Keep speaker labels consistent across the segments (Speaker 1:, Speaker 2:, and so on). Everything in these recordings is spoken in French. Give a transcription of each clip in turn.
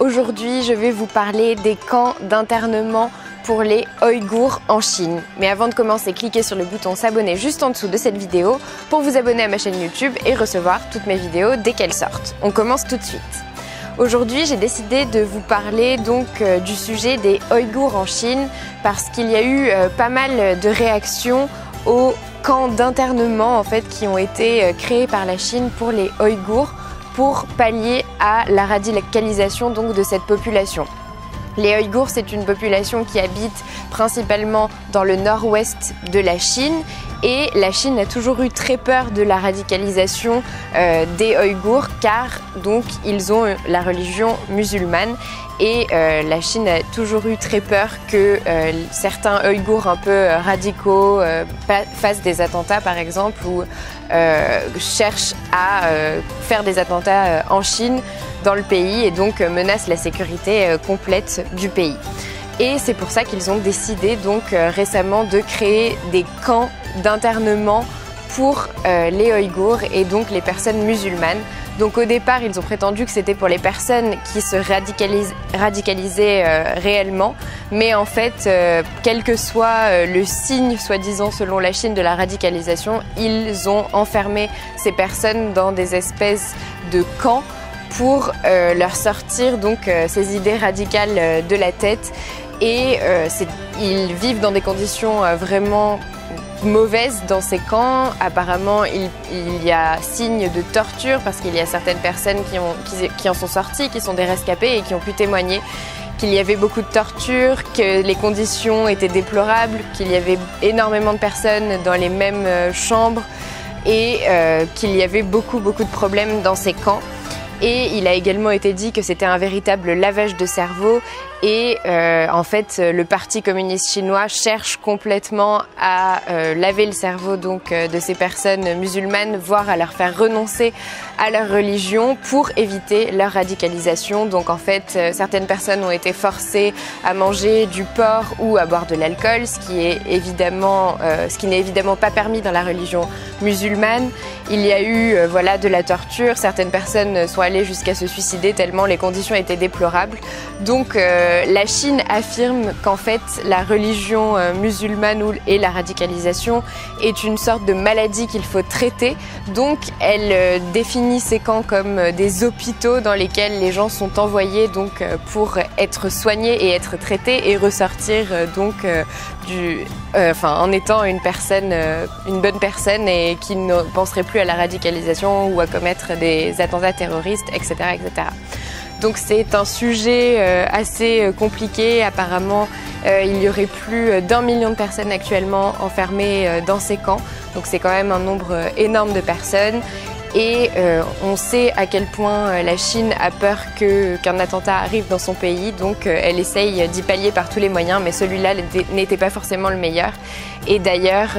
Speaker 1: Aujourd'hui, je vais vous parler des camps d'internement pour les Ouïghours en Chine. Mais avant de commencer, cliquez sur le bouton s'abonner juste en dessous de cette vidéo pour vous abonner à ma chaîne YouTube et recevoir toutes mes vidéos dès qu'elles sortent. On commence tout de suite. Aujourd'hui, j'ai décidé de vous parler donc euh, du sujet des Ouïghours en Chine parce qu'il y a eu euh, pas mal de réactions aux camps d'internement en fait qui ont été euh, créés par la Chine pour les Ouïghours pour pallier à la radicalisation donc de cette population. Les Ouïghours, c'est une population qui habite principalement dans le nord-ouest de la Chine et la Chine a toujours eu très peur de la radicalisation euh, des Ouïghours car donc ils ont la religion musulmane et euh, la Chine a toujours eu très peur que euh, certains Ouïghours un peu radicaux fassent des attentats par exemple ou cherchent à faire des attentats en Chine dans le pays et donc menacent la sécurité complète du pays. Et c'est pour ça qu'ils ont décidé donc récemment de créer des camps d'internement pour euh, les Ouïghours et donc les personnes musulmanes. Donc au départ, ils ont prétendu que c'était pour les personnes qui se radicalisaient euh, réellement, mais en fait, euh, quel que soit le signe, soi-disant selon la Chine, de la radicalisation, ils ont enfermé ces personnes dans des espèces de camps pour leur sortir donc ces idées radicales de la tête et ils vivent dans des conditions vraiment mauvaise dans ces camps. Apparemment, il, y a signe de torture parce qu'il y a certaines personnes qui, ont, qui, en sont sorties, qui sont des rescapés et qui ont pu témoigner qu'il y avait beaucoup de torture, que les conditions étaient déplorables, qu'il y avait énormément de personnes dans les mêmes euh, chambres et euh, qu'il y avait beaucoup beaucoup de problèmes dans ces camps. Et il a également été dit que c'était un véritable lavage de cerveau et euh, en fait, le Parti communiste chinois cherche complètement à euh, laver le cerveau donc euh, de ces personnes musulmanes, voire à leur faire renoncer à leur religion pour éviter leur radicalisation. Donc en fait, certaines personnes ont été forcées à manger du porc ou à boire de l'alcool, ce qui est évidemment, n'est évidemment pas permis dans la religion musulmane. Il y a eu voilà de la torture. Certaines personnes sont allées jusqu'à se suicider tellement les conditions étaient déplorables. Donc la Chine affirme qu'en fait la religion euh, musulmane et la radicalisation est une sorte de maladie qu'il faut traiter. Donc elle euh, définit ces camps comme des hôpitaux dans lesquels les gens sont envoyés donc pour être soignés et être traités et ressortir donc en étant une personne, une bonne personne et qui ne penserait plus à la radicalisation ou à commettre des attentats terroristes, etc., etc. Donc c'est un sujet euh, assez euh, compliqué. Apparemment, euh, il y aurait plus d'un million de personnes actuellement enfermées dans ces camps. Donc c'est quand même un nombre énorme de personnes. Et on sait à quel point la Chine a peur qu'un attentat arrive dans son pays, donc elle essaye d'y pallier par tous les moyens, mais celui-là n'était pas forcément le meilleur. Et d'ailleurs,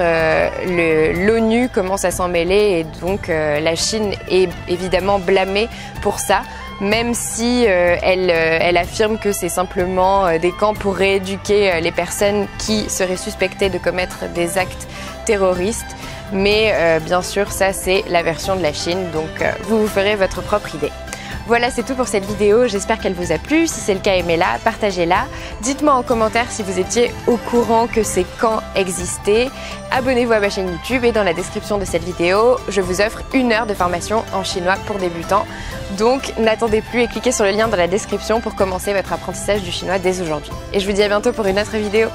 Speaker 1: l'ONU commence à s'en mêler, et donc la Chine est évidemment blâmée pour ça même si euh, elle, euh, elle, affirme que c'est simplement euh, des camps pour rééduquer les personnes qui seraient suspectées de commettre des actes terroristes. Mais bien sûr, ça c'est la version de la Chine, donc vous vous ferez votre propre idée. Voilà, c'est tout pour cette vidéo. J'espère qu'elle vous a plu. Si c'est le cas, aimez-la, partagez-la. Dites-moi en commentaire si vous étiez au courant que ces camps existaient. Abonnez-vous à ma chaîne YouTube et dans la description de cette vidéo, je vous offre une heure de formation en chinois pour débutants. Donc n'attendez plus et cliquez sur le lien dans la description pour commencer votre apprentissage du chinois dès aujourd'hui. Et je vous dis à bientôt pour une autre vidéo.